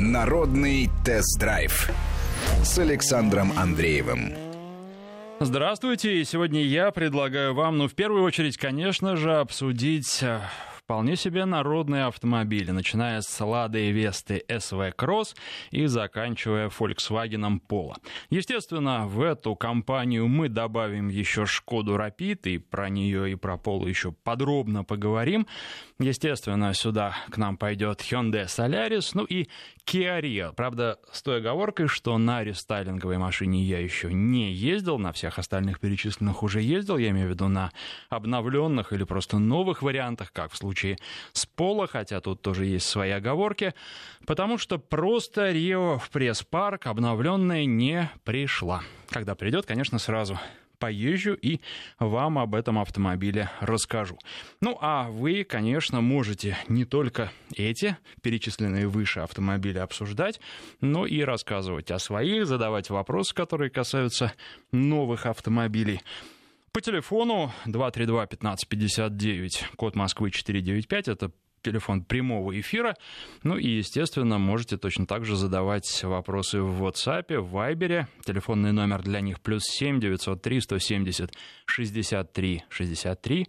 Народный тест-драйв с Александром Андреевым. Здравствуйте. Сегодня я предлагаю вам, ну, в первую очередь, конечно же, обсудить э, вполне себе народные автомобили, начиная с Лады Весты SV Cross и заканчивая Volkswagen Polo. Естественно, в эту компанию мы добавим еще Шкоду Rapid, и про нее и про Polo еще подробно поговорим. Естественно, сюда к нам пойдет Hyundai Solaris, ну и Kia Rio. Правда, с той оговоркой, что на рестайлинговой машине я еще не ездил, на всех остальных перечисленных уже ездил, я имею в виду на обновленных или просто новых вариантах, как в случае с Пола, хотя тут тоже есть свои оговорки, потому что просто Рио в пресс-парк обновленная не пришла. Когда придет, конечно, сразу поезжу и вам об этом автомобиле расскажу. Ну а вы, конечно, можете не только эти перечисленные выше автомобили обсуждать, но и рассказывать о своих, задавать вопросы, которые касаются новых автомобилей. По телефону 232-1559, код Москвы 495, это телефон прямого эфира. Ну и, естественно, можете точно так же задавать вопросы в WhatsApp, в Viber. Телефонный номер для них плюс 7 903 170 63 63.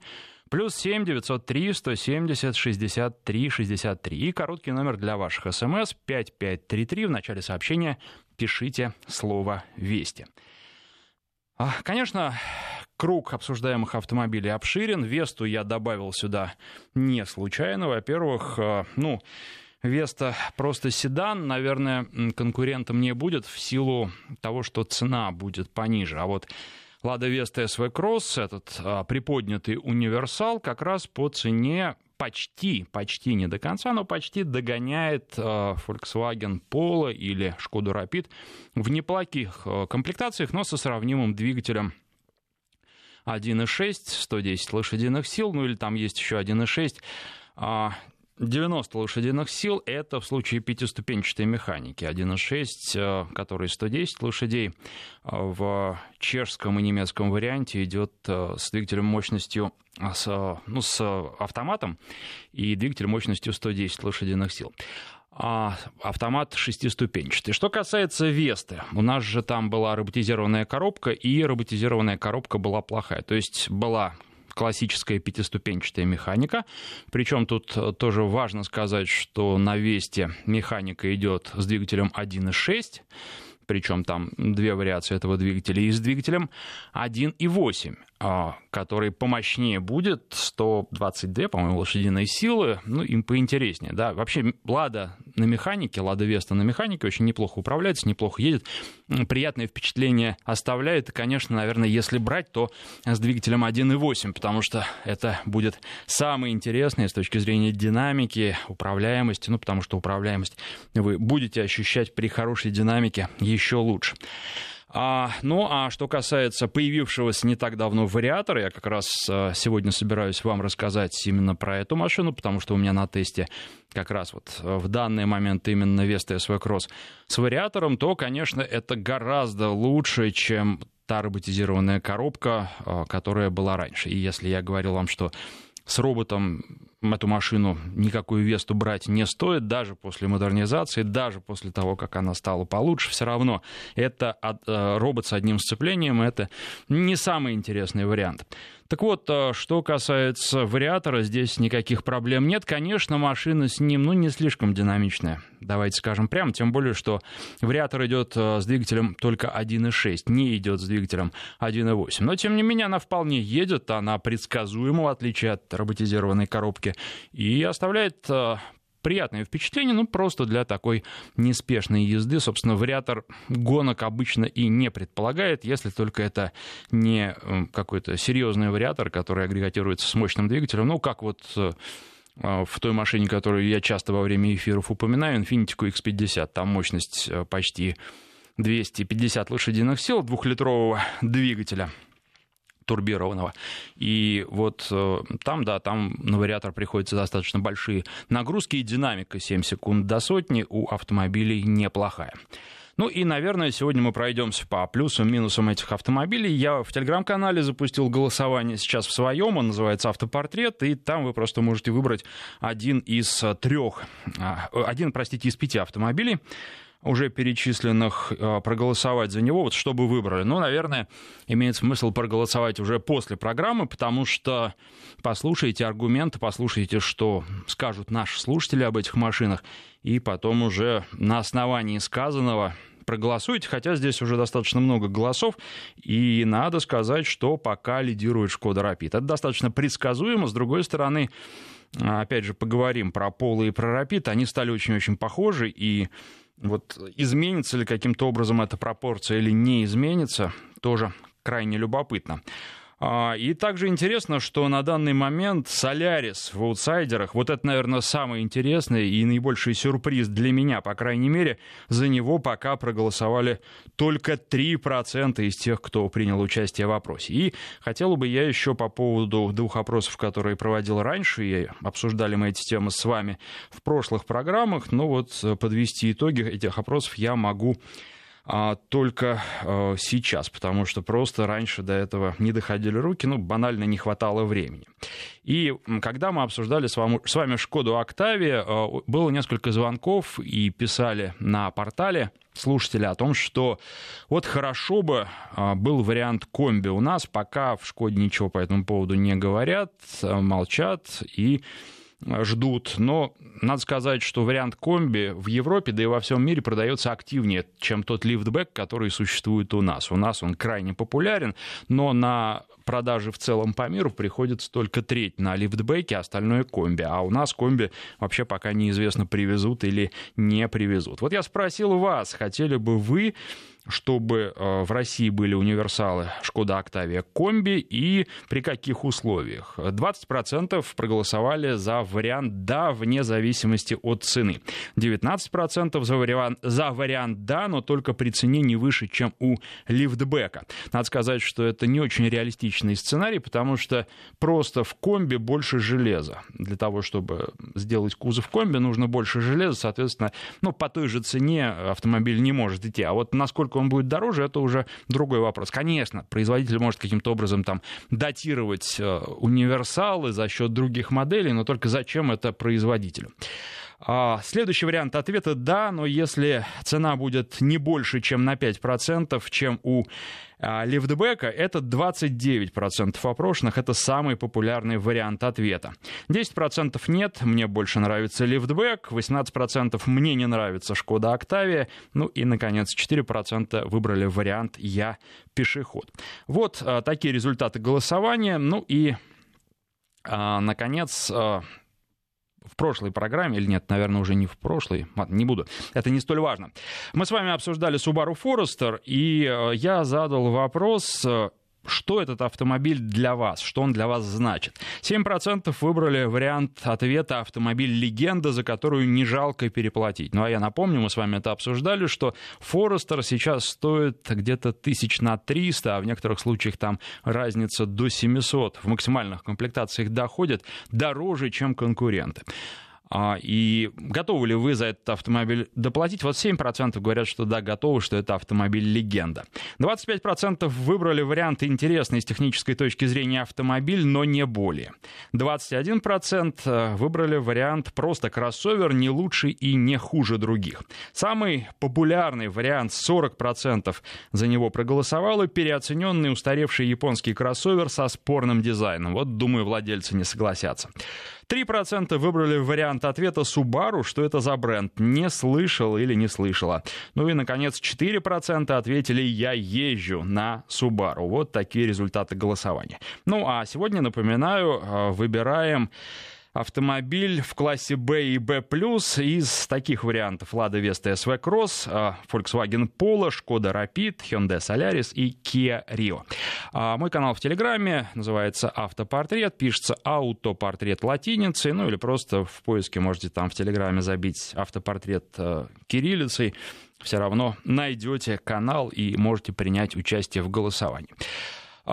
Плюс 7 903 170 63 63. И короткий номер для ваших смс 5533. В начале сообщения пишите слово «Вести». А, конечно, круг обсуждаемых автомобилей обширен. Весту я добавил сюда не случайно. Во-первых, э, ну, Веста просто седан, наверное, конкурентом не будет в силу того, что цена будет пониже. А вот Лада Веста СВ Кросс, этот а, приподнятый универсал, как раз по цене почти, почти не до конца, но почти догоняет а, Volkswagen Polo или Шкоду Rapid в неплохих а, комплектациях, но со сравнимым двигателем 1.6, 110 лошадиных сил, ну или там есть еще 1.6, 90 лошадиных сил – это в случае пятиступенчатой механики. 1.6, э, который 110 лошадей, э, в чешском и немецком варианте идет э, с двигателем мощностью, с, ну, с автоматом и двигатель мощностью 110 лошадиных сил а автомат шестиступенчатый. Что касается Весты, у нас же там была роботизированная коробка, и роботизированная коробка была плохая. То есть была классическая пятиступенчатая механика. Причем тут тоже важно сказать, что на Весте механика идет с двигателем 1.6 причем там две вариации этого двигателя, и с двигателем 1.8. А, который помощнее будет, 122, по-моему, лошадиные силы, ну, им поинтереснее, да. Вообще, Лада на механике, Лада Веста на механике очень неплохо управляется, неплохо едет, приятное впечатление оставляет, и, конечно, наверное, если брать, то с двигателем 1.8, потому что это будет самое интересное с точки зрения динамики, управляемости, ну, потому что управляемость вы будете ощущать при хорошей динамике еще лучше. А, ну, а что касается появившегося не так давно вариатора, я как раз а, сегодня собираюсь вам рассказать именно про эту машину, потому что у меня на тесте как раз вот а, в данный момент именно Vesta SV Cross с вариатором, то, конечно, это гораздо лучше, чем та роботизированная коробка, а, которая была раньше. И если я говорил вам, что с роботом эту машину никакую Весту брать не стоит, даже после модернизации, даже после того, как она стала получше, все равно это э, робот с одним сцеплением, это не самый интересный вариант. Так вот, э, что касается вариатора, здесь никаких проблем нет. Конечно, машина с ним, ну, не слишком динамичная, давайте скажем прямо, тем более, что вариатор идет э, с двигателем только 1.6, не идет с двигателем 1.8. Но, тем не менее, она вполне едет, она предсказуема, в отличие от роботизированной коробки, и оставляет э, приятное впечатление, ну, просто для такой неспешной езды. Собственно, вариатор гонок обычно и не предполагает, если только это не э, какой-то серьезный вариатор, который агрегатируется с мощным двигателем, ну, как вот э, в той машине, которую я часто во время эфиров упоминаю, Infiniti QX50, там мощность э, почти 250 лошадиных сил двухлитрового двигателя – турбированного. И вот э, там, да, там на вариатор приходится достаточно большие нагрузки, и динамика 7 секунд до сотни у автомобилей неплохая. Ну и, наверное, сегодня мы пройдемся по плюсам минусам этих автомобилей. Я в телеграм-канале запустил голосование сейчас в своем, он называется «Автопортрет», и там вы просто можете выбрать один из трех, а, один, простите, из пяти автомобилей, уже перечисленных а, проголосовать за него, вот что бы выбрали. Ну, наверное, имеет смысл проголосовать уже после программы, потому что послушайте аргументы, послушайте, что скажут наши слушатели об этих машинах, и потом уже на основании сказанного проголосуйте, хотя здесь уже достаточно много голосов, и надо сказать, что пока лидирует Шкода Рапид. Это достаточно предсказуемо, с другой стороны, опять же, поговорим про Поло и про Рапид, они стали очень-очень похожи, и вот изменится ли каким-то образом эта пропорция или не изменится, тоже крайне любопытно. А, и также интересно, что на данный момент Солярис в аутсайдерах, вот это, наверное, самый интересный и наибольший сюрприз для меня, по крайней мере, за него пока проголосовали только 3% из тех, кто принял участие в опросе. И хотел бы я еще по поводу двух опросов, которые проводил раньше, и обсуждали мы эти темы с вами в прошлых программах, но вот подвести итоги этих опросов я могу а, только а, сейчас, потому что просто раньше до этого не доходили руки, ну, банально не хватало времени. И когда мы обсуждали с вами, с вами Шкоду Октавия, а, было несколько звонков и писали на портале слушатели о том, что вот хорошо бы был вариант комби у нас, пока в Шкоде ничего по этому поводу не говорят, молчат и ждут. Но надо сказать, что вариант комби в Европе, да и во всем мире продается активнее, чем тот лифтбэк, который существует у нас. У нас он крайне популярен, но на продажи в целом по миру приходится только треть на лифтбеке, остальное комби. А у нас комби вообще пока неизвестно, привезут или не привезут. Вот я спросил вас, хотели бы вы чтобы э, в России были универсалы Шкода Октавия Комби и при каких условиях. 20% проголосовали за вариант «да» вне зависимости от цены. 19% за вариант, за вариант «да», но только при цене не выше, чем у лифтбека. Надо сказать, что это не очень реалистичный сценарий, потому что просто в комби больше железа. Для того, чтобы сделать кузов комби, нужно больше железа, соответственно, ну, по той же цене автомобиль не может идти. А вот насколько насколько он будет дороже, это уже другой вопрос. Конечно, производитель может каким-то образом там датировать э, универсалы за счет других моделей, но только зачем это производителю? А, следующий вариант ответа – да, но если цена будет не больше, чем на 5%, чем у а, лифтбека, это 29% опрошенных, это самый популярный вариант ответа. 10% нет, мне больше нравится лифтбек, 18% мне не нравится Шкода Октавия, ну и, наконец, 4% выбрали вариант «Я пешеход». Вот а, такие результаты голосования, ну и Наконец, в прошлой программе, или нет, наверное, уже не в прошлой, не буду, это не столь важно. Мы с вами обсуждали Subaru Forester, и э, я задал вопрос, э, что этот автомобиль для вас, что он для вас значит. 7% выбрали вариант ответа «автомобиль легенда», за которую не жалко переплатить. Ну а я напомню, мы с вами это обсуждали, что Форестер сейчас стоит где-то тысяч на 300, а в некоторых случаях там разница до 700. В максимальных комплектациях доходит дороже, чем конкуренты. А, и готовы ли вы за этот автомобиль доплатить? Вот 7% говорят, что да, готовы, что это автомобиль легенда. 25% выбрали вариант интересный с технической точки зрения автомобиль, но не более. 21% э, выбрали вариант просто кроссовер, не лучше и не хуже других. Самый популярный вариант 40% за него проголосовало переоцененный устаревший японский кроссовер со спорным дизайном. Вот, думаю, владельцы не согласятся. 3% выбрали вариант ответа Subaru, что это за бренд, не слышал или не слышала. Ну и, наконец, 4% ответили «Я езжу на Subaru». Вот такие результаты голосования. Ну а сегодня, напоминаю, э, выбираем автомобиль в классе B и B+, из таких вариантов Lada Vesta SV Cross, а, Volkswagen Polo, Skoda Rapid, Hyundai Solaris и Kia Rio. А, мой канал в Телеграме называется «Автопортрет», пишется «Аутопортрет» латиницей, ну или просто в поиске можете там в Телеграме забить «Автопортрет» э, кириллицей, все равно найдете канал и можете принять участие в голосовании.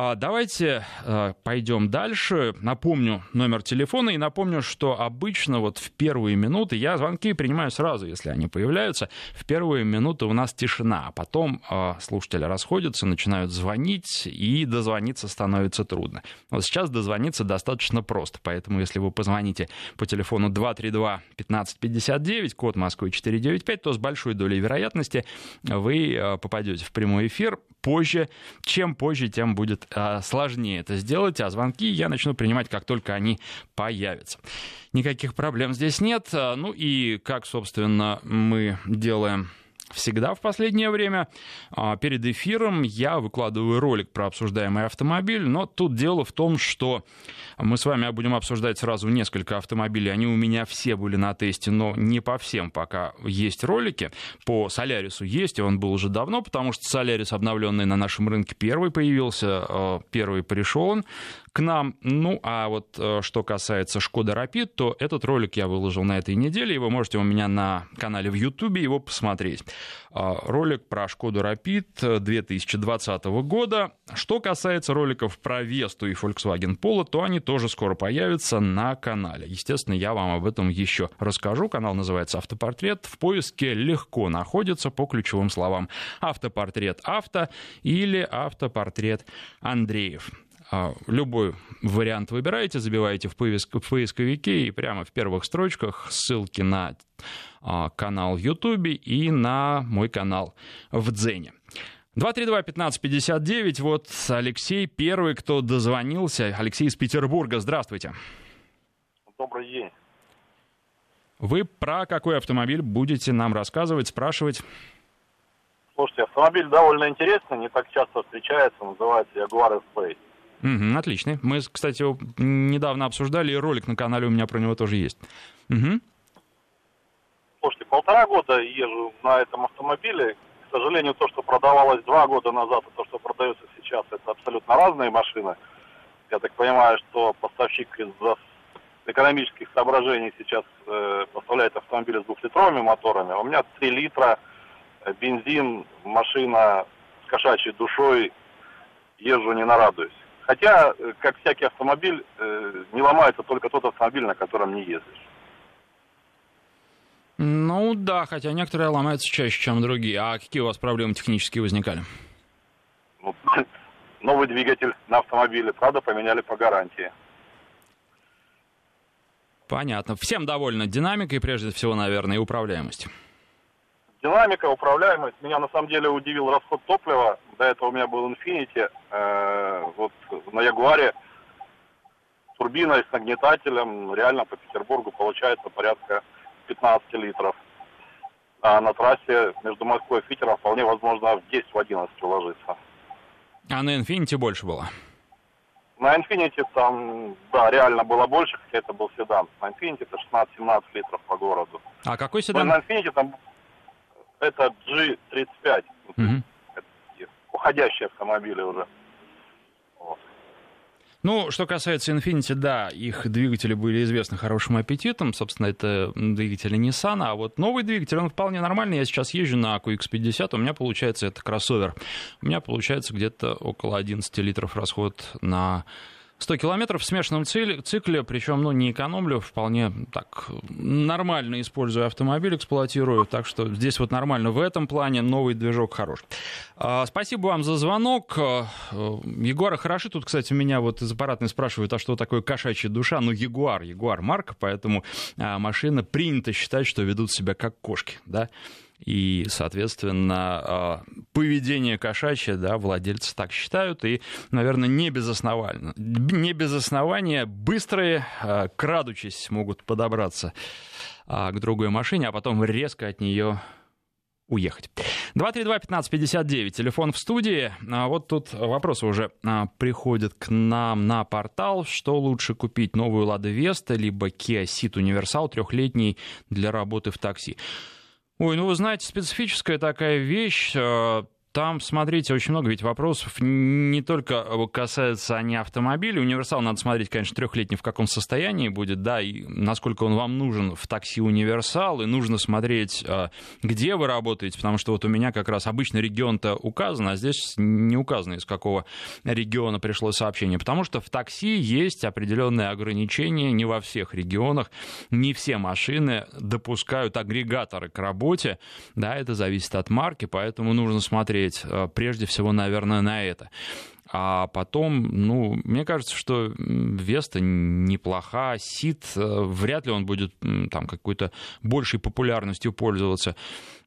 А, давайте а, пойдем дальше. Напомню номер телефона и напомню, что обычно вот в первые минуты, я звонки принимаю сразу, если они появляются, в первые минуты у нас тишина, а потом а, слушатели расходятся, начинают звонить, и дозвониться становится трудно. Вот сейчас дозвониться достаточно просто, поэтому если вы позвоните по телефону 232-1559, код Москвы 495, то с большой долей вероятности вы попадете в прямой эфир позже. Чем позже, тем будет а, сложнее это сделать, а звонки я начну принимать, как только они появятся. Никаких проблем здесь нет. А, ну и как, собственно, мы делаем всегда в последнее время. А, перед эфиром я выкладываю ролик про обсуждаемый автомобиль, но тут дело в том, что мы с вами будем обсуждать сразу несколько автомобилей. Они у меня все были на тесте, но не по всем пока есть ролики. По Солярису есть, и он был уже давно, потому что Солярис, обновленный на нашем рынке, первый появился, а, первый пришел он к нам. Ну, а вот э, что касается Шкода Рапид, то этот ролик я выложил на этой неделе, и вы можете у меня на канале в Ютубе его посмотреть. А, ролик про Шкоду Рапид 2020 года. Что касается роликов про Весту и Volkswagen Polo, то они тоже скоро появятся на канале. Естественно, я вам об этом еще расскажу. Канал называется «Автопортрет». В поиске легко находится по ключевым словам «Автопортрет авто» или «Автопортрет Андреев». А, любой вариант выбираете, забиваете в, поиск, в поисковике и прямо в первых строчках ссылки на а, канал в Ютубе и на мой канал в Дзене. 232-1559, вот Алексей первый, кто дозвонился. Алексей из Петербурга, здравствуйте. Добрый день. Вы про какой автомобиль будете нам рассказывать, спрашивать? Слушайте, автомобиль довольно интересный, не так часто встречается, называется Jaguar S-Pace. Угу, отлично. Мы, кстати, его недавно обсуждали, и ролик на канале у меня про него тоже есть. Угу. Слушайте, полтора года езжу на этом автомобиле. К сожалению, то, что продавалось два года назад, и то, что продается сейчас, это абсолютно разные машины. Я так понимаю, что поставщик из-за экономических соображений сейчас э, поставляет автомобили с двухлитровыми моторами. У меня 3 литра, э, бензин, машина с кошачьей душой, езжу не нарадуюсь. Хотя, э, как всякий автомобиль, э, не ломается только тот автомобиль, на котором не ездишь. Ну да, хотя некоторые ломаются чаще, чем другие. А какие у вас проблемы технические возникали? Ну, новый двигатель на автомобиле, правда, поменяли по гарантии. Понятно. Всем довольны динамикой, прежде всего, наверное, и управляемостью. Динамика, управляемость. Меня на самом деле удивил расход топлива. До этого у меня был Infiniti. Э, вот на Ягуаре турбина с нагнетателем реально по Петербургу получается порядка 15 литров. А на трассе между Москвой и Питером вполне возможно в 10-11 уложиться. А на Infiniti больше было? На Infiniti там, да, реально было больше, хотя это был седан. На Infiniti это 16-17 литров по городу. А какой седан? Но на Infiniti там это G35. Угу. уходящие автомобили уже. Ну, что касается Infiniti, да, их двигатели были известны хорошим аппетитом. Собственно, это двигатели Nissan. А вот новый двигатель, он вполне нормальный. Я сейчас езжу на QX50, у меня получается это кроссовер. У меня получается где-то около 11 литров расход на 100 километров в смешанном цикле, причем ну, не экономлю, вполне так нормально использую автомобиль, эксплуатирую, так что здесь вот нормально в этом плане, новый движок хорош. А, спасибо вам за звонок. А, Ягуары хороши. Тут, кстати, меня вот из аппаратной спрашивают, а что такое кошачья душа? Ну, Ягуар, Ягуар марка, поэтому а, машина принято считать, что ведут себя как кошки, да и, соответственно, а, поведение кошачье, да, владельцы так считают, и, наверное, не без основания, не без основания быстрые, а, крадучись, могут подобраться а, к другой машине, а потом резко от нее уехать. 232-1559, телефон в студии. Вот тут вопросы уже приходят к нам на портал. Что лучше купить, новую Лада Веста, либо Kia Ceed Универсал трехлетний для работы в такси? Ой, ну вы знаете, специфическая такая вещь. Э, там, смотрите, очень много ведь вопросов. Не только касаются они автомобилей. Универсал надо смотреть, конечно, трехлетний в каком состоянии будет, да, и насколько он вам нужен в такси универсал. И нужно смотреть, а, где вы работаете, потому что вот у меня как раз обычно регион-то указан, а здесь не указано, из какого региона пришло сообщение. Потому что в такси есть определенные ограничения не во всех регионах. Не все машины допускают агрегаторы к работе. Да, это зависит от марки, поэтому нужно смотреть э, прежде всего, наверное, на это. А потом, ну, мне кажется, что Веста неплоха, Сид, э, вряд ли он будет там какой-то большей популярностью пользоваться.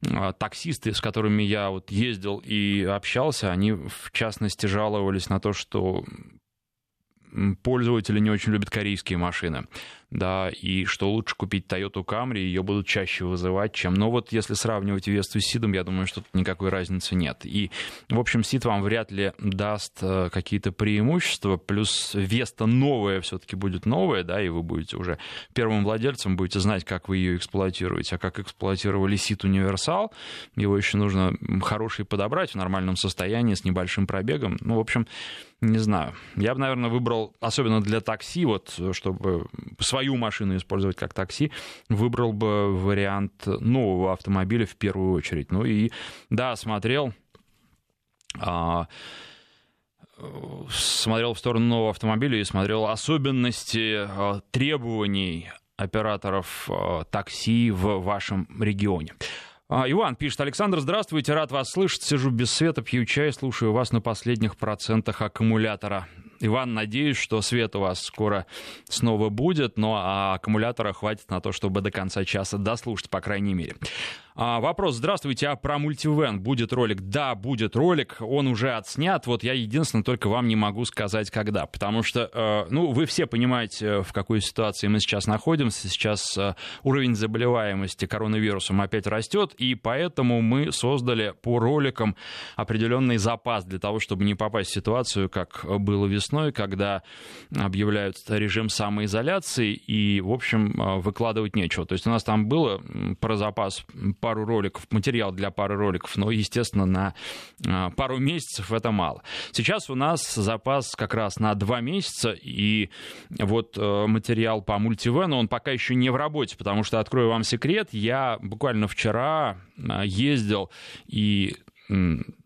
А таксисты, с которыми я вот ездил и общался, они, в частности, жаловались на то, что пользователи не очень любят корейские машины да, и что лучше купить Toyota Camry, ее будут чаще вызывать, чем... Но вот если сравнивать Весту с Сидом, я думаю, что тут никакой разницы нет. И, в общем, Сид вам вряд ли даст э, какие-то преимущества, плюс Веста новая все-таки будет новая, да, и вы будете уже первым владельцем, будете знать, как вы ее эксплуатируете, а как эксплуатировали Сид Универсал, его еще нужно хороший подобрать в нормальном состоянии, с небольшим пробегом. Ну, в общем, не знаю. Я бы, наверное, выбрал, особенно для такси, вот, чтобы свою машину использовать как такси, выбрал бы вариант нового автомобиля в первую очередь. Ну и, да, смотрел... А, смотрел в сторону нового автомобиля и смотрел особенности а, требований операторов а, такси в вашем регионе. А, Иван пишет, Александр, здравствуйте, рад вас слышать, сижу без света, пью чай, слушаю вас на последних процентах аккумулятора. Иван, надеюсь, что свет у вас скоро снова будет, но а аккумулятора хватит на то, чтобы до конца часа дослушать, по крайней мере. А, вопрос. Здравствуйте, а про мультивен будет ролик? Да, будет ролик, он уже отснят. Вот я единственное только вам не могу сказать, когда. Потому что, э, ну, вы все понимаете, в какой ситуации мы сейчас находимся. Сейчас э, уровень заболеваемости коронавирусом опять растет, и поэтому мы создали по роликам определенный запас для того, чтобы не попасть в ситуацию, как было весной, когда объявляют режим самоизоляции, и, в общем, э, выкладывать нечего. То есть у нас там было про запас пару роликов, материал для пары роликов, но, естественно, на а, пару месяцев это мало. Сейчас у нас запас как раз на два месяца, и вот э, материал по мультивену, он пока еще не в работе, потому что, открою вам секрет, я буквально вчера а, ездил и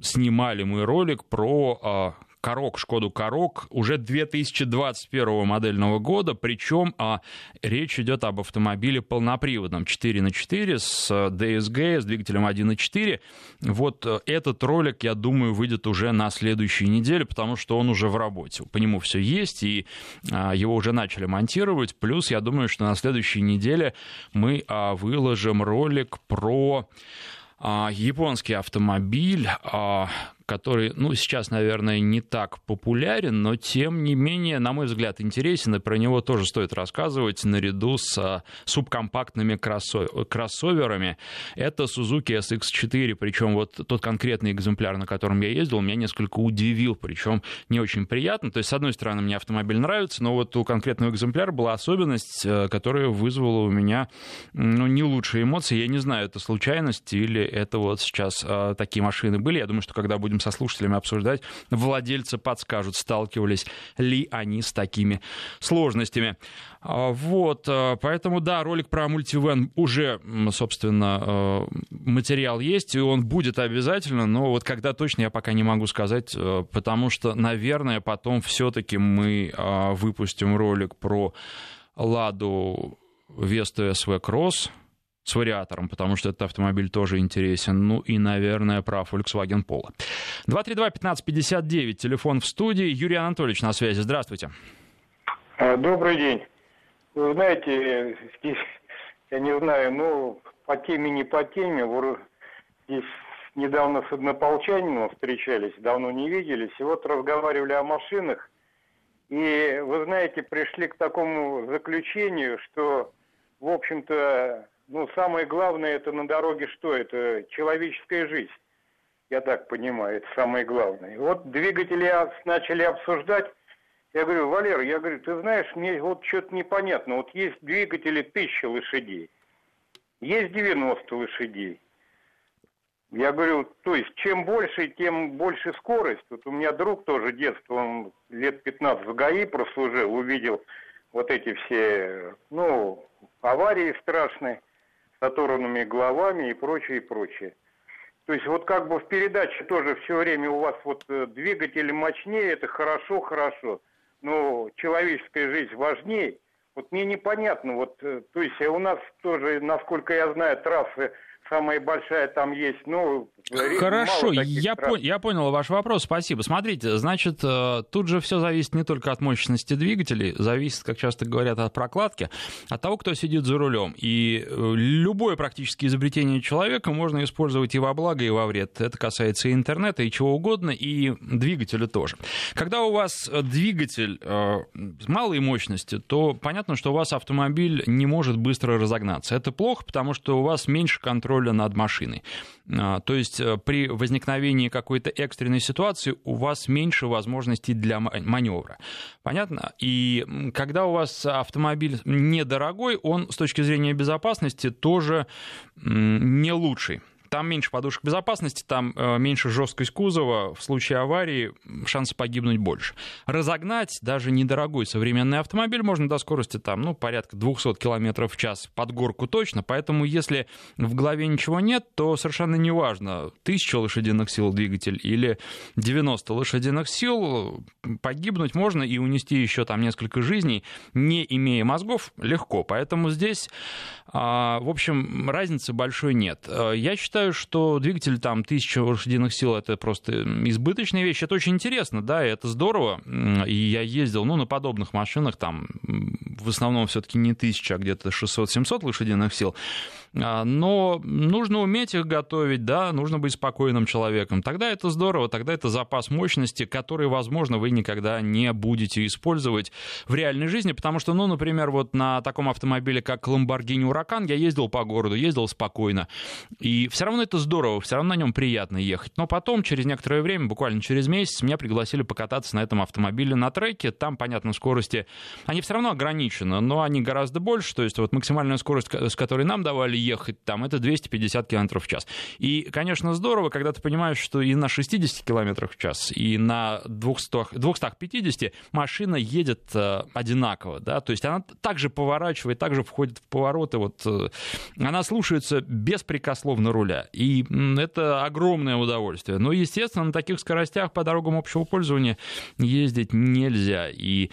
снимали мы ролик про а, Корок, Шкоду Корок уже 2021 модельного года, причем а, речь идет об автомобиле полноприводном 4 на 4 с DSG, с двигателем 1.4. Вот э, этот ролик, я думаю, выйдет уже на следующей неделе, потому что он уже в работе. По нему все есть, и а, его уже начали монтировать. Плюс, я думаю, что на следующей неделе мы а, выложим ролик про а, японский автомобиль, а, который, ну, сейчас, наверное, не так популярен, но, тем не менее, на мой взгляд, интересен, и про него тоже стоит рассказывать наряду с а, субкомпактными кроссоверами. Это Suzuki SX4, причем вот тот конкретный экземпляр, на котором я ездил, меня несколько удивил, причем не очень приятно. То есть, с одной стороны, мне автомобиль нравится, но вот у конкретного экземпляра была особенность, э, которая вызвала у меня ну, не лучшие эмоции. Я не знаю, это случайность или это вот сейчас э, такие машины были. Я думаю, что когда будем будем со слушателями обсуждать. Владельцы подскажут, сталкивались ли они с такими сложностями. А, вот, а, поэтому, да, ролик про мультивен уже, собственно, а, материал есть, и он будет обязательно, но вот когда точно я пока не могу сказать, потому что, наверное, потом все-таки мы выпустим ролик про Ладу Весту СВ Кросс, с вариатором, потому что этот автомобиль тоже интересен. Ну и, наверное, про Volkswagen Polo. 232-1559, телефон в студии. Юрий Анатольевич на связи. Здравствуйте. А, добрый день. Вы знаете, здесь, я не знаю, ну, по теме, не по теме, здесь недавно с однополчанином встречались, давно не виделись, и вот разговаривали о машинах, и, вы знаете, пришли к такому заключению, что, в общем-то, ну, самое главное это на дороге что? Это человеческая жизнь. Я так понимаю, это самое главное. Вот двигатели начали обсуждать. Я говорю, Валер, я говорю, ты знаешь, мне вот что-то непонятно. Вот есть двигатели 1000 лошадей, есть 90 лошадей. Я говорю, то есть чем больше, тем больше скорость. Вот у меня друг тоже детство, он лет 15 в ГАИ прослужил, увидел вот эти все, ну, аварии страшные с оторванными головами и прочее, и прочее. То есть вот как бы в передаче тоже все время у вас вот э, двигатель мощнее, это хорошо, хорошо, но человеческая жизнь важнее. Вот мне непонятно, вот, э, то есть у нас тоже, насколько я знаю, трассы самая большая там есть. Ну, Хорошо, я, по, я понял ваш вопрос, спасибо. Смотрите, значит, э, тут же все зависит не только от мощности двигателей, зависит, как часто говорят, от прокладки, от того, кто сидит за рулем. И э, любое практически изобретение человека можно использовать и во благо, и во вред. Это касается и интернета, и чего угодно, и двигателя тоже. Когда у вас двигатель э, малой мощности, то понятно, что у вас автомобиль не может быстро разогнаться. Это плохо, потому что у вас меньше контроля контроля над машиной. А, то есть э, при возникновении какой-то экстренной ситуации у вас меньше возможностей для маневра. Понятно? И когда у вас автомобиль недорогой, он с точки зрения безопасности тоже не лучший там меньше подушек безопасности, там э, меньше жесткость кузова, в случае аварии шанс погибнуть больше. Разогнать даже недорогой современный автомобиль можно до скорости там, ну, порядка 200 км в час под горку точно, поэтому если в голове ничего нет, то совершенно не важно, 1000 лошадиных сил двигатель или 90 лошадиных сил, погибнуть можно и унести еще там несколько жизней, не имея мозгов, легко. Поэтому здесь, а, в общем, разницы большой нет. Э, я считаю, считаю, что двигатель там 1000 лошадиных сил это просто избыточная вещь. Это очень интересно, да, и это здорово. И я ездил, ну, на подобных машинах, там, в основном все-таки не 1000, а где-то 600-700 лошадиных сил. А, но нужно уметь их готовить, да, нужно быть спокойным человеком. Тогда это здорово, тогда это запас мощности, который, возможно, вы никогда не будете использовать в реальной жизни, потому что, ну, например, вот на таком автомобиле, как Lamborghini Huracan, я ездил по городу, ездил спокойно, и все равно это здорово, все равно на нем приятно ехать. Но потом, через некоторое время, буквально через месяц, меня пригласили покататься на этом автомобиле на треке, там, понятно, скорости, они все равно ограничены, но они гораздо больше, то есть вот максимальная скорость, с которой нам давали ехать там, это 250 км в час. И, конечно, здорово, когда ты понимаешь, что и на 60 км в час, и на 200, 250 машина едет э, одинаково, да, то есть она также поворачивает, также входит в повороты, вот, э, она слушается беспрекословно руля, и это огромное удовольствие. Но, естественно, на таких скоростях по дорогам общего пользования ездить нельзя, и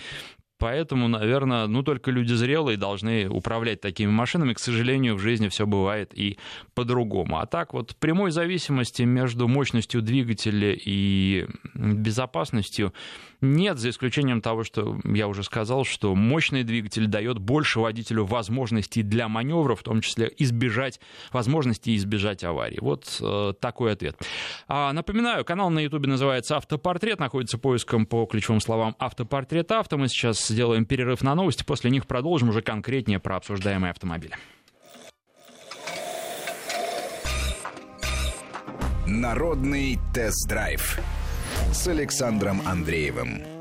Поэтому, наверное, ну только люди зрелые должны управлять такими машинами. К сожалению, в жизни все бывает и по-другому. А так вот прямой зависимости между мощностью двигателя и безопасностью нет, за исключением того, что я уже сказал, что мощный двигатель дает больше водителю возможностей для маневра, в том числе избежать возможности избежать аварии. Вот э, такой ответ. А, напоминаю, канал на YouTube называется «Автопортрет», находится поиском по ключевым словам «Автопортрет авто». Мы сейчас сделаем перерыв на новости, после них продолжим уже конкретнее про обсуждаемые автомобили. Народный тест-драйв с Александром Андреевым.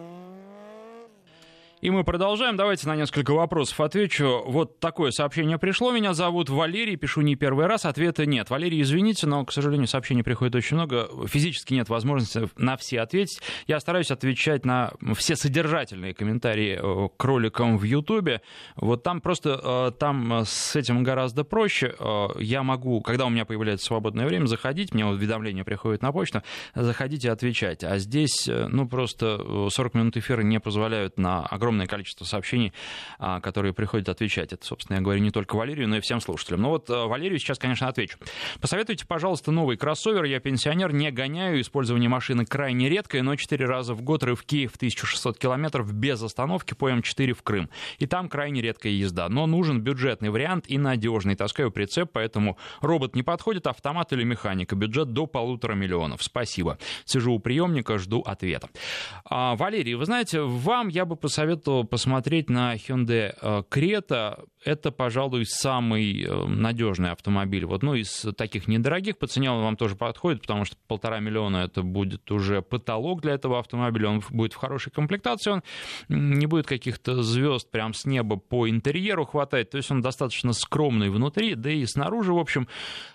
И мы продолжаем. Давайте на несколько вопросов отвечу. Вот такое сообщение пришло. Меня зовут Валерий, пишу не первый раз. Ответа нет. Валерий, извините, но, к сожалению, сообщений приходит очень много. Физически нет возможности на все ответить. Я стараюсь отвечать на все содержательные комментарии э, к роликам в Ютубе. Вот там просто, э, там с этим гораздо проще. Э, я могу, когда у меня появляется свободное время, заходить, мне уведомления приходят на почту, заходить и отвечать. А здесь, ну, просто 40 минут эфира не позволяют на огромное огромное количество сообщений, а, которые приходят отвечать. Это, собственно, я говорю не только Валерию, но и всем слушателям. Но вот э, Валерию сейчас, конечно, отвечу. Посоветуйте, пожалуйста, новый кроссовер. Я пенсионер, не гоняю. Использование машины крайне редкое, но 4 раза в год рывки в 1600 километров без остановки по М4 в Крым. И там крайне редкая езда. Но нужен бюджетный вариант и надежный. Таскаю прицеп, поэтому робот не подходит, автомат или механика. Бюджет до полутора миллионов. Спасибо. Сижу у приемника, жду ответа. А, Валерий, вы знаете, вам я бы посоветовал посмотреть на Hyundai Creta. Это, пожалуй, самый э, надежный автомобиль. Вот, ну, из таких недорогих по цене он вам тоже подходит, потому что полтора миллиона это будет уже потолок для этого автомобиля, он будет в хорошей комплектации, он не будет каких-то звезд прям с неба по интерьеру хватать, то есть он достаточно скромный внутри, да и снаружи, в общем,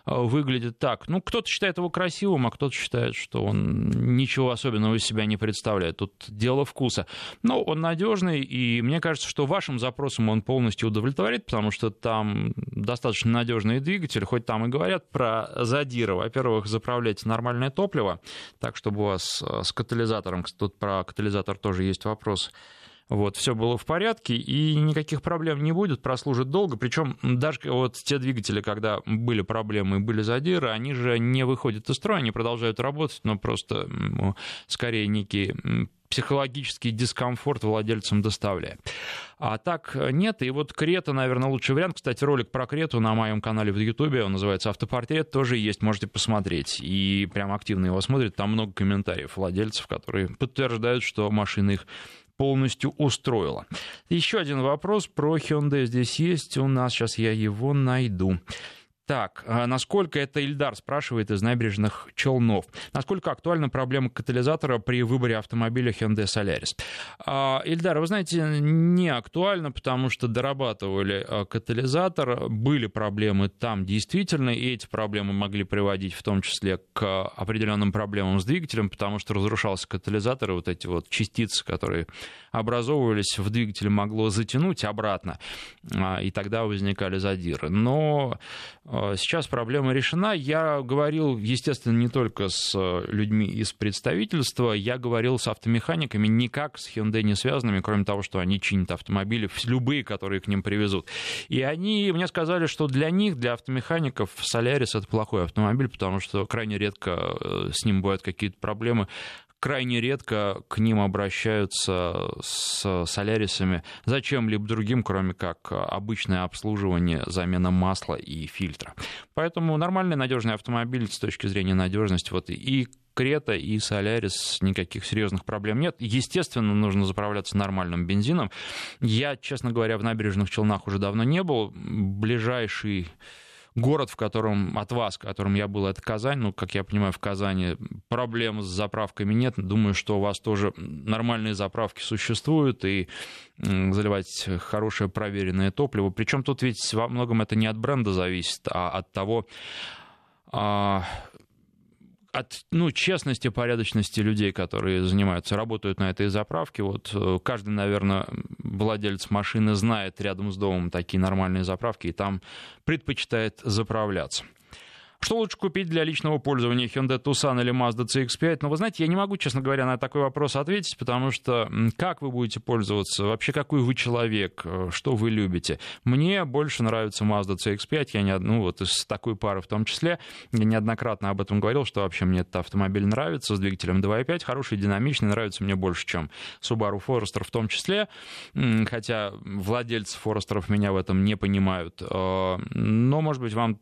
э, выглядит так. Ну, кто-то считает его красивым, а кто-то считает, что он ничего особенного из себя не представляет. Тут дело вкуса. Но он надежный, и мне кажется, что вашим запросам он полностью удовлетворит, потому что там достаточно надежный двигатель, хоть там и говорят про задиры. Во-первых, заправляйте нормальное топливо, так, чтобы у вас э, с катализатором, тут про катализатор тоже есть вопрос, вот, все было в порядке, и никаких проблем не будет, прослужит долго. Причем даже вот те двигатели, когда были проблемы и были задиры, они же не выходят из строя, они продолжают работать, но просто скорее некий психологический дискомфорт владельцам доставляя. А так нет. И вот Крета, наверное, лучший вариант. Кстати, ролик про Крету на моем канале в Ютубе, он называется «Автопортрет», тоже есть, можете посмотреть. И прям активно его смотрят. Там много комментариев владельцев, которые подтверждают, что машина их полностью устроила. Еще один вопрос про Hyundai здесь есть у нас. Сейчас я его найду. Так, а насколько это Ильдар спрашивает из набережных Челнов. Насколько актуальна проблема катализатора при выборе автомобиля Hyundai Solaris? А, Ильдар, вы знаете, не актуально, потому что дорабатывали а, катализатор, были проблемы там действительно, и эти проблемы могли приводить в том числе к определенным проблемам с двигателем, потому что разрушался катализатор, и вот эти вот частицы, которые образовывались в двигателе, могло затянуть обратно, и тогда возникали задиры. Но сейчас проблема решена. Я говорил, естественно, не только с э, людьми из представительства, я говорил с автомеханиками, никак с Hyundai не связанными, кроме того, что они чинят автомобили, любые, которые к ним привезут. И они мне сказали, что для них, для автомехаников, Solaris это плохой автомобиль, потому что крайне редко э, с ним бывают какие-то проблемы крайне редко к ним обращаются с солярисами за чем-либо другим, кроме как обычное обслуживание, замена масла и фильтра. Поэтому нормальный надежный автомобиль с точки зрения надежности вот и Крета и Солярис никаких серьезных проблем нет. Естественно, нужно заправляться нормальным бензином. Я, честно говоря, в набережных Челнах уже давно не был. Ближайший город, в котором от вас, в котором я был, это Казань. Ну, как я понимаю, в Казани проблем с заправками нет. Думаю, что у вас тоже нормальные заправки существуют, и заливать хорошее проверенное топливо. Причем тут ведь во многом это не от бренда зависит, а от того, а, от ну, честности, порядочности людей, которые занимаются, работают на этой заправке. Вот э, каждый, наверное, владелец машины знает рядом с домом такие нормальные заправки и там предпочитает заправляться. Что лучше купить для личного пользования, Hyundai Tucson или Mazda CX-5? Но вы знаете, я не могу, честно говоря, на такой вопрос ответить, потому что как вы будете пользоваться, вообще какой вы человек, э, что вы любите. Мне больше нравится Mazda CX-5, я не, ну вот из такой пары в том числе, я неоднократно об этом говорил, что вообще мне этот автомобиль нравится с двигателем 2.5, хороший, динамичный, нравится мне больше, чем Subaru Forester в том числе, хотя владельцы Форестеров меня в этом не понимают. Э, но, может быть, вам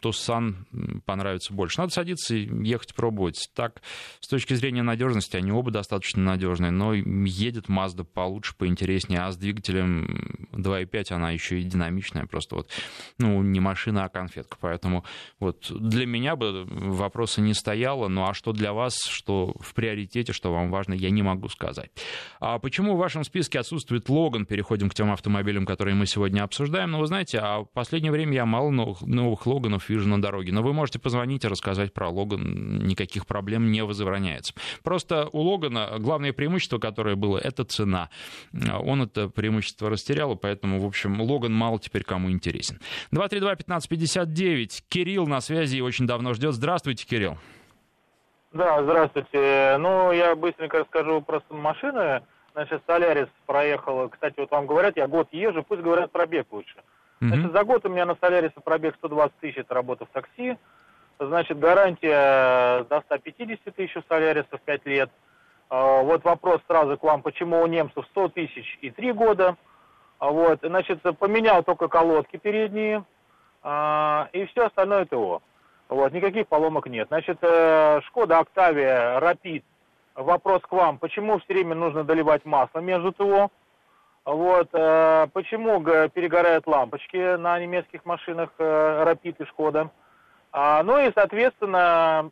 Тусан понравится больше. Надо садиться и ехать пробовать. Так, с точки зрения надежности, они оба достаточно надежные, но едет Mazda получше, поинтереснее, а с двигателем 2.5 она еще и динамичная, просто вот, ну, не машина, а конфетка. Поэтому вот для меня бы вопроса не стояло, ну а что для вас, что в приоритете, что вам важно, я не могу сказать. А почему в вашем списке отсутствует Логан? Переходим к тем автомобилям, которые мы сегодня обсуждаем. Ну, вы знаете, а в последнее время я мало новых, новых Логан Логанов вижу на дороге. Но вы можете позвонить и рассказать про Логан, никаких проблем не возобраняется. Просто у Логана главное преимущество, которое было, это цена. Он это преимущество растерял, и поэтому, в общем, Логан мало теперь кому интересен. 232-1559. Кирилл на связи и очень давно ждет. Здравствуйте, Кирилл. Да, здравствуйте. Ну, я быстренько расскажу про машины. Значит, Солярис проехал. Кстати, вот вам говорят, я год езжу, пусть говорят пробег лучше. Значит, за год у меня на Солярисе пробег 120 тысяч, это работа в такси. Значит, гарантия до 150 тысяч у Соляриса в 5 лет. А, вот вопрос сразу к вам, почему у немцев 100 тысяч и 3 года. А, вот, значит, поменял только колодки передние, а, и все остальное ТО. Вот, никаких поломок нет. Значит, э, Шкода Октавия, Рапид, вопрос к вам, почему все время нужно доливать масло между ТО? Вот, э, почему перегорают лампочки на немецких машинах э, Rapid и Шкода. А, ну и, соответственно,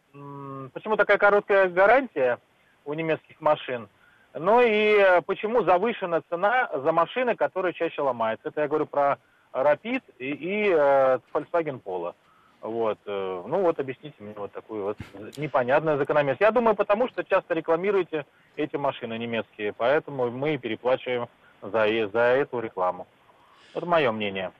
почему такая короткая гарантия у немецких машин? Ну и э, почему завышена цена за машины, которые чаще ломаются? Это я говорю про Rapid и, и э, Volkswagen Polo. Вот. Э, ну вот объясните мне вот такую вот непонятную закономерность. Я думаю, потому что часто рекламируете эти машины немецкие, поэтому мы переплачиваем за, за эту рекламу. Это мое мнение.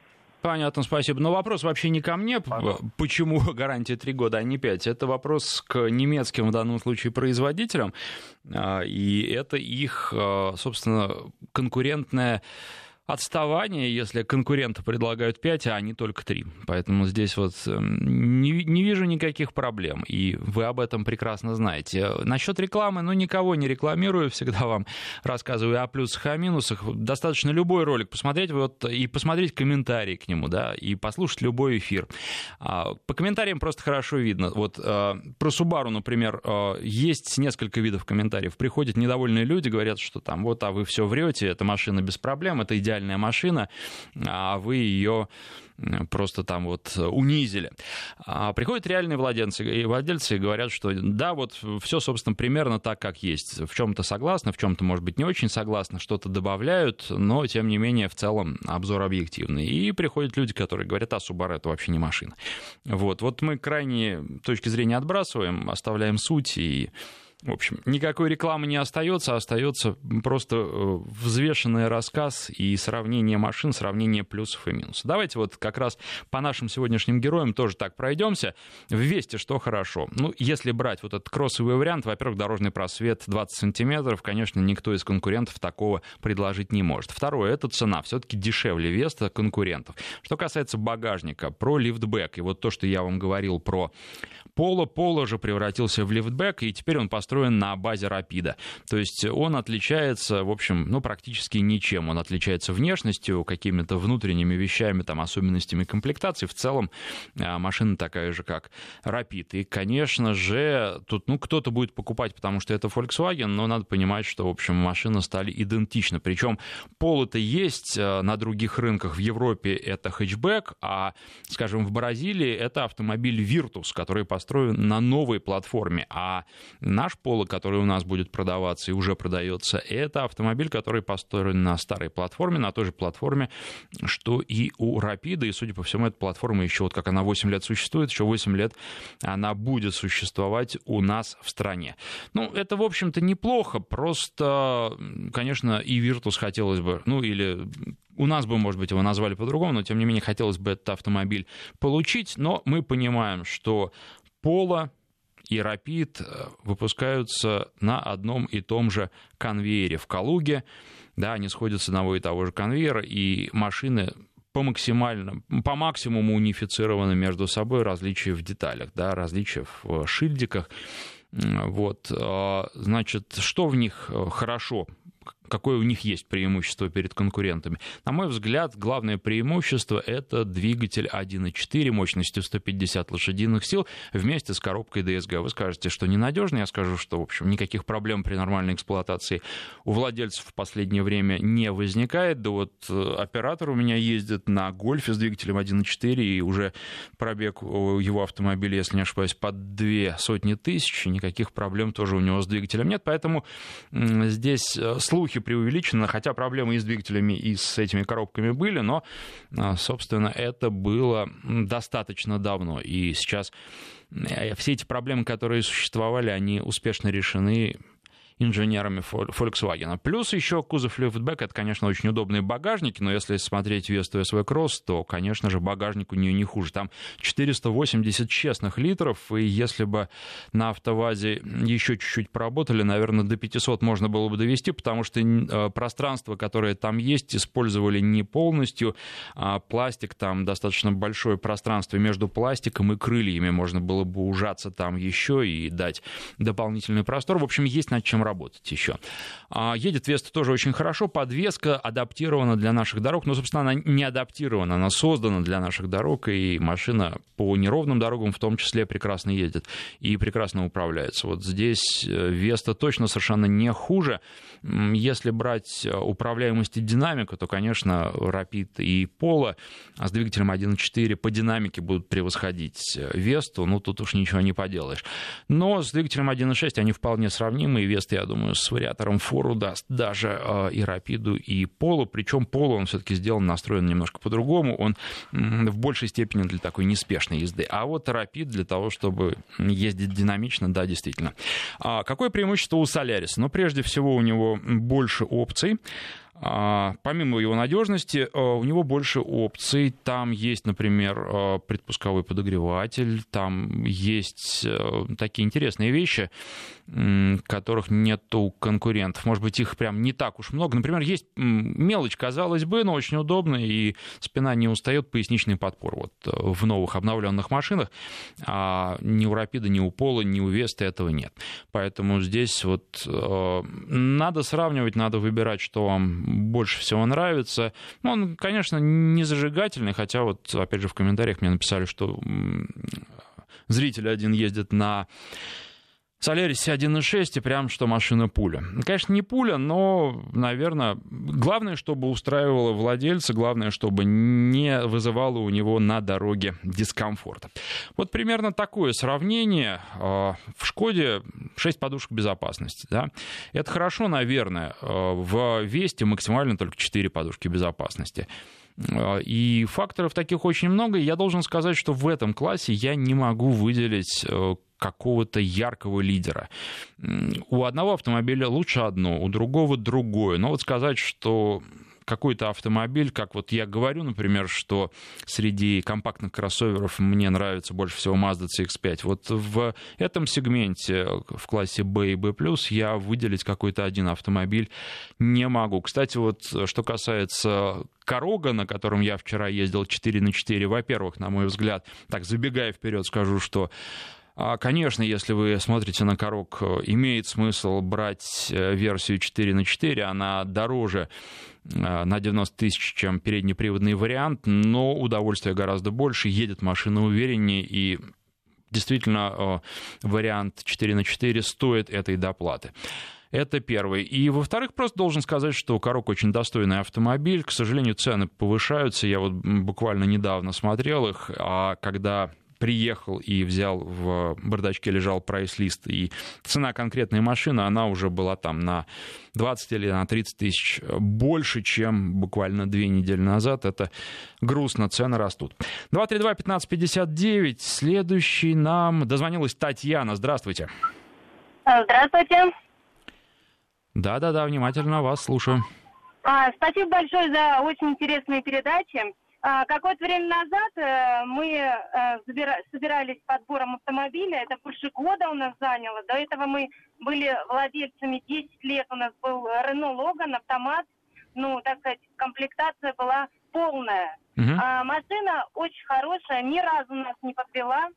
Понятно, спасибо. Но вопрос вообще не ко мне, Пожалуйста. почему гарантия 3 года, а не 5. Это вопрос к немецким, в данном случае, производителям. А, и это их, а, собственно, конкурентная отставание, если конкуренты предлагают 5, а они только 3. Поэтому здесь вот эм, не, не вижу никаких проблем, и вы об этом прекрасно знаете. Насчет рекламы, ну, никого не рекламирую, всегда вам рассказываю о плюсах о минусах. Достаточно любой ролик посмотреть вот, и посмотреть комментарии к нему, да, и послушать любой эфир. А, по комментариям просто хорошо видно. Вот э, про Subaru, например, э, есть несколько видов комментариев. Приходят недовольные люди, говорят, что там, вот, а вы все врете, эта машина без проблем, это идеально идеальная машина, а вы ее просто там вот унизили. А приходят реальные владельцы, и владельцы говорят, что да, вот все, собственно, примерно так, как есть. В чем-то согласны, в чем-то, может быть, не очень согласны, что-то добавляют, но, тем не менее, в целом обзор объективный. И приходят люди, которые говорят, а Subaru это вообще не машина. Вот, вот мы крайне точки зрения отбрасываем, оставляем суть и в общем, никакой рекламы не остается, остается просто э, взвешенный рассказ и сравнение машин, сравнение плюсов и минусов. Давайте вот как раз по нашим сегодняшним героям тоже так пройдемся. В Весте что хорошо? Ну, если брать вот этот кроссовый вариант, во-первых, дорожный просвет 20 сантиметров, конечно, никто из конкурентов такого предложить не может. Второе, это цена. Все-таки дешевле Веста конкурентов. Что касается багажника, про лифтбэк, и вот то, что я вам говорил про Поло, Поло же превратился в лифтбэк, и теперь он построен на базе Рапида. То есть он отличается, в общем, ну, практически ничем. Он отличается внешностью, какими-то внутренними вещами, там, особенностями комплектации. В целом а, машина такая же, как Рапид. И, конечно же, тут, ну, кто-то будет покупать, потому что это Volkswagen, но надо понимать, что, в общем, машины стали идентичны. Причем Поло-то есть а, на других рынках. В Европе это хэтчбэк, а, скажем, в Бразилии это автомобиль Virtus, который построен построен на новой платформе, а наш Поло, который у нас будет продаваться и уже продается, это автомобиль, который построен на старой платформе, на той же платформе, что и у Рапида, и, судя по всему, эта платформа еще, вот как она 8 лет существует, еще 8 лет она будет существовать у нас в стране. Ну, это, в общем-то, неплохо, просто, конечно, и Virtus хотелось бы, ну, или у нас бы, может быть, его назвали по-другому, но тем не менее хотелось бы этот автомобиль получить, но мы понимаем, что Пола и Рапид э, выпускаются на одном и том же конвейере в Калуге. Да, они сходят с одного и того же конвейера, и машины по максимально, по максимуму унифицированы между собой, различия в деталях, да, различия в шильдиках. Вот, э, значит, что в них э, хорошо? Какое у них есть преимущество перед конкурентами. На мой взгляд, главное преимущество — это двигатель 1.4 мощностью 150 лошадиных сил вместе с коробкой DSG. Вы скажете, что ненадежно, я скажу, что, в общем, никаких проблем при нормальной эксплуатации у владельцев в последнее время не возникает. Да вот э, оператор у меня ездит на гольфе с двигателем 1.4, и уже пробег его автомобиля, если не ошибаюсь, под две сотни тысяч, никаких проблем тоже у него с двигателем нет, поэтому здесь э, слухи преувеличено, хотя проблемы и с двигателями, и с этими коробками были, но, а, собственно, это было достаточно давно. И сейчас э, все эти проблемы, которые существовали, они успешно решены инженерами Volkswagen. Плюс еще кузов лифтбэк, это, конечно, очень удобные багажники, но если смотреть Весту SV Cross, то, конечно же, багажник у нее не хуже. Там 480 честных литров, и если бы на автовазе еще чуть-чуть поработали, наверное, до 500 можно было бы довести, потому что э, пространство, которое там есть, использовали не полностью, а пластик, там достаточно большое пространство между пластиком и крыльями, можно было бы ужаться там еще и дать дополнительный простор. В общем, есть над чем работать поработать еще. А, едет Веста тоже очень хорошо, подвеска адаптирована для наших дорог, но, собственно, она не адаптирована, она создана для наших дорог, и машина по неровным дорогам в том числе прекрасно едет и прекрасно управляется. Вот здесь э, Веста точно совершенно не хуже. Если брать управляемость и динамику, то, конечно, Rapid и Polo с двигателем 1.4 по динамике будут превосходить Весту, ну, тут уж ничего не поделаешь. Но с двигателем 1.6 они вполне сравнимы, и Веста, я думаю, с вариатором фору даст даже э, и Рапиду, и Полу, причем Полу он все-таки сделан, настроен немножко по-другому, он в большей степени для такой неспешной езды, а вот Рапид для того, чтобы ездить динамично, да, действительно. А какое преимущество у Соляриса? Ну, прежде всего, у него больше опций, а, помимо его надежности, а, у него больше опций. Там есть, например, а, предпусковой подогреватель, там есть такие интересные вещи, которых нет у конкурентов. Может быть, их прям не так уж много. Например, есть мелочь, казалось бы, но очень удобно, и спина не устает, поясничный подпор вот в новых обновленных машинах. А ни у Рапида, ни у Пола, ни у Веста этого нет. Поэтому здесь вот надо сравнивать, надо выбирать, что вам больше всего нравится. Ну, он, конечно, не зажигательный, хотя вот, опять же, в комментариях мне написали, что зритель один ездит на Солярисе 1.6 и прям что машина пуля. Конечно, не пуля, но, наверное, главное, чтобы устраивало владельца, главное, чтобы не вызывало у него на дороге дискомфорта. Вот примерно такое сравнение. А, в Шкоде 6 подушек безопасности. Да? Это хорошо, наверное. А, в Весте максимально только 4 подушки безопасности. А, и факторов таких очень много. И я должен сказать, что в этом классе я не могу выделить какого-то яркого лидера. У одного автомобиля лучше одно, у другого другое. Но вот сказать, что какой-то автомобиль, как вот я говорю, например, что среди компактных кроссоверов мне нравится больше всего Mazda CX-5. Вот в этом сегменте, в классе B и B+, я выделить какой-то один автомобиль не могу. Кстати, вот что касается Корога, на котором я вчера ездил 4 на 4, во-первых, на мой взгляд, так забегая вперед, скажу, что Конечно, если вы смотрите на Корок, имеет смысл брать э, версию 4 на 4, она дороже э, на 90 тысяч, чем переднеприводный вариант, но удовольствие гораздо больше, едет машина увереннее, и действительно э, вариант 4 на 4 стоит этой доплаты. Это первый. И, во-вторых, просто должен сказать, что Корок очень достойный автомобиль. К сожалению, цены повышаются. Я вот буквально недавно смотрел их, а когда приехал и взял в бардачке лежал прайс-лист, и цена конкретной машины, она уже была там на 20 или на 30 тысяч больше, чем буквально две недели назад. Это грустно, цены растут. 232-1559, следующий нам дозвонилась Татьяна. Здравствуйте. Здравствуйте. Да-да-да, внимательно вас слушаю. А, спасибо большое за очень интересные передачи. А, какое-то время назад э, мы э, собирались подбором автомобиля. Это больше года у нас заняло. До этого мы были владельцами 10 лет. У нас был Renault Logan, автомат. Ну, так сказать, комплектация была полная. Uh-huh. А, машина очень хорошая, ни разу нас не подвела.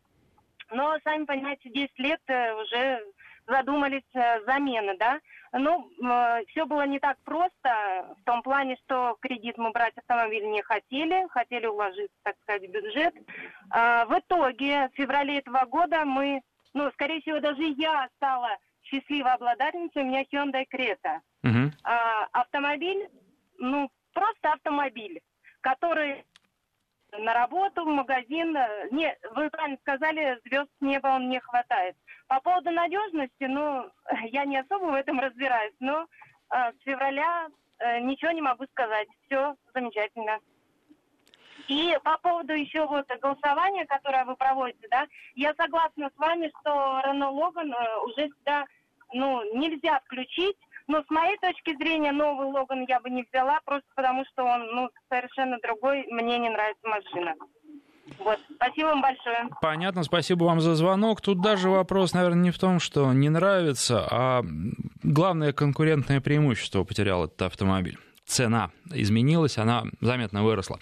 Но, сами понимаете, 10 лет э, уже задумались замены, да. Ну, э, все было не так просто, в том плане, что кредит мы брать автомобиль не хотели, хотели уложиться, так сказать, в бюджет. А, в итоге, в феврале этого года мы, ну, скорее всего, даже я стала счастливой обладательницей, у меня Hyundai Creta. Uh-huh. А, автомобиль, ну, просто автомобиль, который на работу, в магазин. Не, вы правильно сказали, звезд с неба он не хватает. По поводу надежности, ну, я не особо в этом разбираюсь, но э, с февраля э, ничего не могу сказать. Все замечательно. И по поводу еще вот голосования, которое вы проводите, да, я согласна с вами, что Рено Логан э, уже сюда, ну, нельзя включить, но с моей точки зрения новый Логан я бы не взяла, просто потому что он ну, совершенно другой, мне не нравится машина. Вот. Спасибо вам большое. Понятно, спасибо вам за звонок. Тут даже вопрос, наверное, не в том, что не нравится, а главное конкурентное преимущество потерял этот автомобиль цена изменилась, она заметно выросла.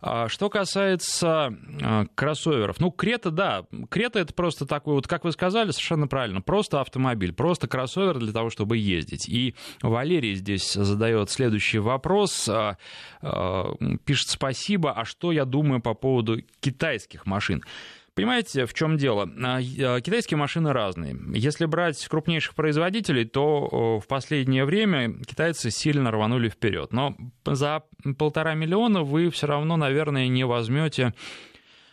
А что касается а, кроссоверов, ну, Крета, да, Крета это просто такой, вот как вы сказали, совершенно правильно, просто автомобиль, просто кроссовер для того, чтобы ездить. И Валерий здесь задает следующий вопрос, а, пишет спасибо, а что я думаю по поводу китайских машин? Понимаете, в чем дело? А, а, китайские машины разные. Если брать крупнейших производителей, то в последнее время китайцы сильно рванули вперед. Но за полтора миллиона вы все равно, наверное, не возьмете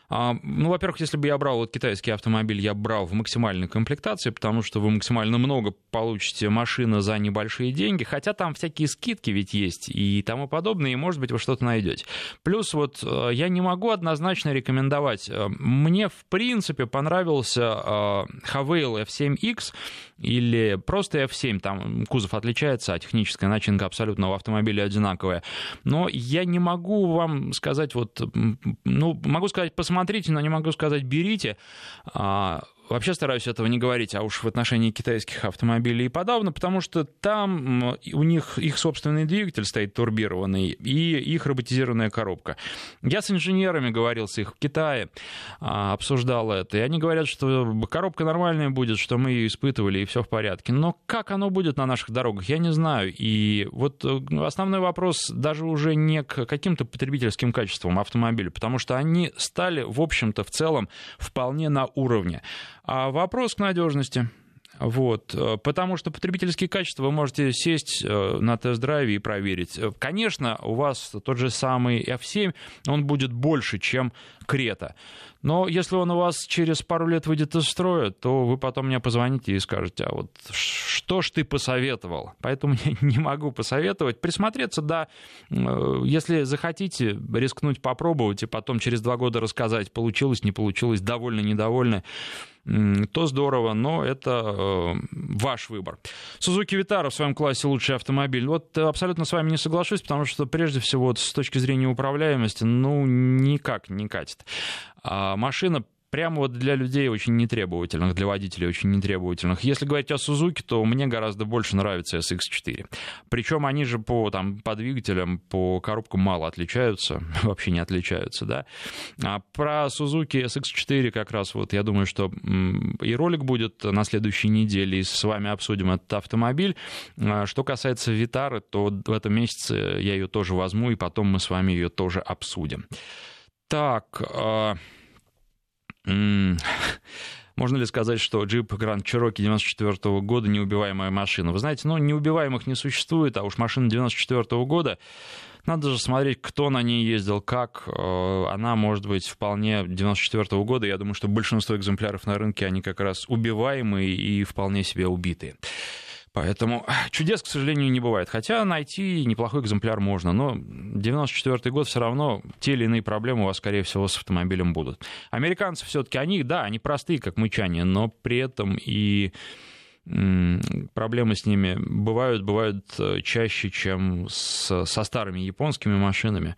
ну, во-первых, если бы я брал вот китайский автомобиль, я брал в максимальной комплектации, потому что вы максимально много получите машины за небольшие деньги, хотя там всякие скидки ведь есть и тому подобное, и, может быть, вы что-то найдете. Плюс вот э, я не могу однозначно рекомендовать. Э, мне, в принципе, понравился э, Havail F7X, или просто F7, там кузов отличается, а техническая начинка абсолютно у автомобиля одинаковая. Но я не могу вам сказать, вот, ну, могу сказать, посмотрите, но не могу сказать, берите. Вообще стараюсь этого не говорить, а уж в отношении китайских автомобилей и подавно, потому что там у них их собственный двигатель стоит турбированный и их роботизированная коробка. Я с инженерами говорил с их в Китае, а, обсуждал это, и они говорят, что коробка нормальная будет, что мы ее испытывали, и все в порядке. Но как оно будет на наших дорогах, я не знаю. И вот э, основной вопрос даже уже не к каким-то потребительским качествам автомобиля, потому что они стали, в общем-то, в целом вполне на уровне. А вопрос к надежности. Вот, э, потому что потребительские качества вы можете сесть э, на тест-драйве и проверить. Э, конечно, у вас тот же самый F7, он будет больше, чем Крета. Но если он у вас через пару лет выйдет из строя, то вы потом мне позвоните и скажете, а вот что ж ты посоветовал? Поэтому я не могу посоветовать. Присмотреться, да, если захотите рискнуть, попробовать, и потом через два года рассказать, получилось, не получилось, довольно, недовольно, то здорово, но это э, ваш выбор. Сузуки Витара в своем классе лучший автомобиль. Вот э, абсолютно с вами не соглашусь, потому что прежде всего вот с точки зрения управляемости, ну, никак не катит. А машина прямо вот для людей очень нетребовательных, для водителей очень нетребовательных. Если говорить о Сузуке, то мне гораздо больше нравится SX4. Причем они же по, там, по двигателям, по коробкам мало отличаются, вообще не отличаются, да. А про Сузуки SX4 как раз вот я думаю, что и ролик будет на следующей неделе, и с вами обсудим этот автомобиль. А что касается Витары, то в этом месяце я ее тоже возьму, и потом мы с вами ее тоже обсудим. Так, а, можно ли сказать, что джип Grand Cherokee 94 года неубиваемая машина? Вы знаете, ну, неубиваемых не существует, а уж машина 94 года, надо же смотреть, кто на ней ездил, как. Э, она может быть вполне 94 года. Я думаю, что большинство экземпляров на рынке, они как раз убиваемые и вполне себе убитые. Поэтому чудес, к сожалению, не бывает. Хотя найти неплохой экземпляр можно. Но 94 год все равно те или иные проблемы у вас, скорее всего, с автомобилем будут. Американцы все-таки, они, да, они простые, как мычане, но при этом и проблемы с ними бывают, бывают э, чаще, чем с, со старыми японскими машинами.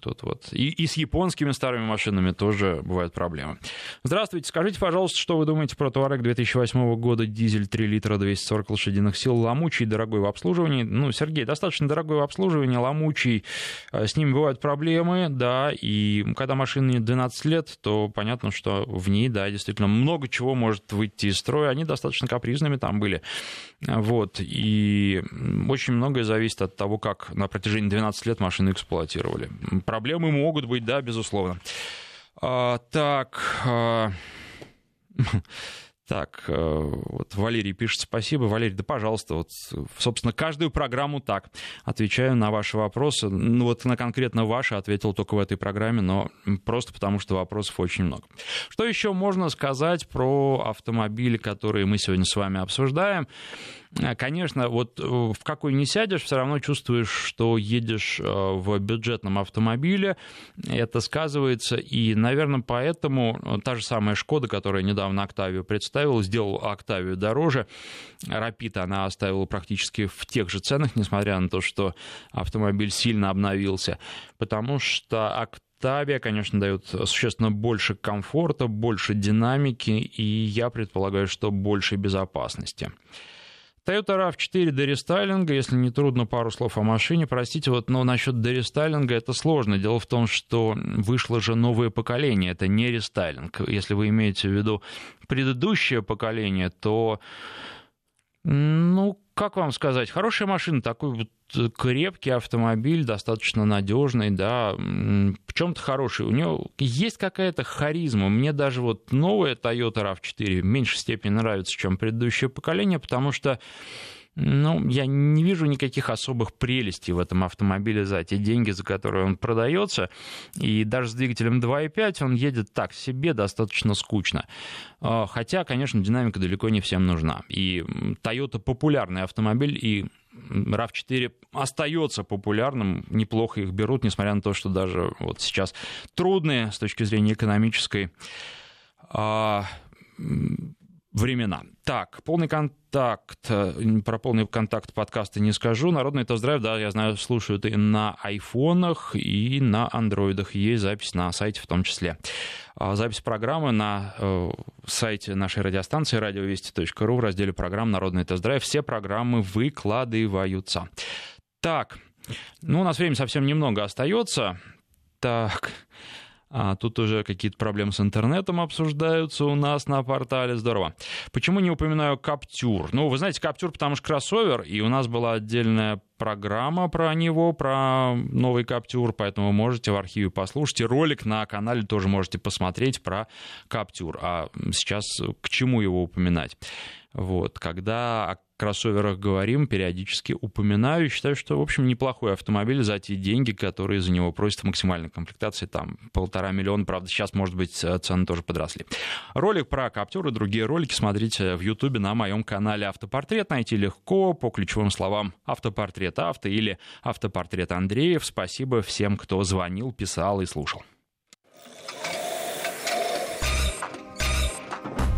Тут вот. И, и с японскими старыми машинами тоже бывают проблемы. Здравствуйте, скажите, пожалуйста, что вы думаете про Туарек 2008 года, дизель 3 литра, 240 лошадиных сил, ломучий, дорогой в обслуживании? Ну, Сергей, достаточно дорогой в обслуживании, ломучий, э, с ним бывают проблемы, да, и когда машине 12 лет, то понятно, что в ней, да, действительно много чего может выйти из строя, они достаточно капризными там были, вот, и очень многое зависит от того, как на протяжении 12 лет машины эксплуатировали проблемы могут быть, да, безусловно. А, так. А... Так, э, вот Валерий пишет спасибо. Валерий, да пожалуйста, вот, собственно, каждую программу так. Отвечаю на ваши вопросы. Ну вот на конкретно ваши ответил только в этой программе, но просто потому, что вопросов очень много. Что еще можно сказать про автомобили, которые мы сегодня с вами обсуждаем? Э, конечно, вот э, в какой не сядешь, все равно чувствуешь, что едешь в бюджетном автомобиле. Это сказывается, и, наверное, поэтому та же самая Шкода, которая недавно Октавию представила, сделала Октавию дороже. Рапид она оставила практически в тех же ценах, несмотря на то, что автомобиль сильно обновился, потому что Октавия, конечно, дает существенно больше комфорта, больше динамики, и я предполагаю, что больше безопасности. Toyota RAV4 до рестайлинга, если не трудно, пару слов о машине. Простите, вот, но насчет до рестайлинга это сложно. Дело в том, что вышло же новое поколение, это не рестайлинг. Если вы имеете в виду предыдущее поколение, то, ну, как вам сказать, хорошая машина, такой вот крепкий автомобиль, достаточно надежный, да, в чем-то хороший. У него есть какая-то харизма. Мне даже вот новая Toyota RAV4 в меньшей степени нравится, чем предыдущее поколение, потому что ну, я не вижу никаких особых прелестей в этом автомобиле за те деньги, за которые он продается. И даже с двигателем 2.5 он едет так себе достаточно скучно. А, хотя, конечно, динамика далеко не всем нужна. И Toyota популярный автомобиль, и RAV4 остается популярным, неплохо их берут, несмотря на то, что даже вот сейчас трудные с точки зрения экономической а, времена. Так, полный контакт, э, про полный контакт подкаста не скажу. Народный тест-драйв, да, я знаю, слушают и на айфонах, и на андроидах. Есть запись на сайте в том числе. А, запись программы на э, сайте нашей радиостанции радиовести.ру в разделе программ «Народный тест-драйв». Все программы выкладываются. Так, ну, у нас времени совсем немного остается. Так, а тут уже какие-то проблемы с интернетом обсуждаются у нас на портале. Здорово. Почему не упоминаю Каптюр? Ну, вы знаете, Каптюр, потому что кроссовер, и у нас была отдельная программа про него, про новый Каптюр, поэтому можете в архиве послушать. И ролик на канале тоже можете посмотреть про Каптюр. А сейчас к чему его упоминать? Вот, когда кроссоверах говорим, периодически упоминаю. Считаю, что, в общем, неплохой автомобиль за те деньги, которые за него просят в максимальной комплектации. Там полтора миллиона, правда, сейчас, может быть, цены тоже подросли. Ролик про Каптюр и другие ролики смотрите в Ютубе на моем канале «Автопортрет». Найти легко по ключевым словам «Автопортрет авто» или «Автопортрет Андреев». Спасибо всем, кто звонил, писал и слушал.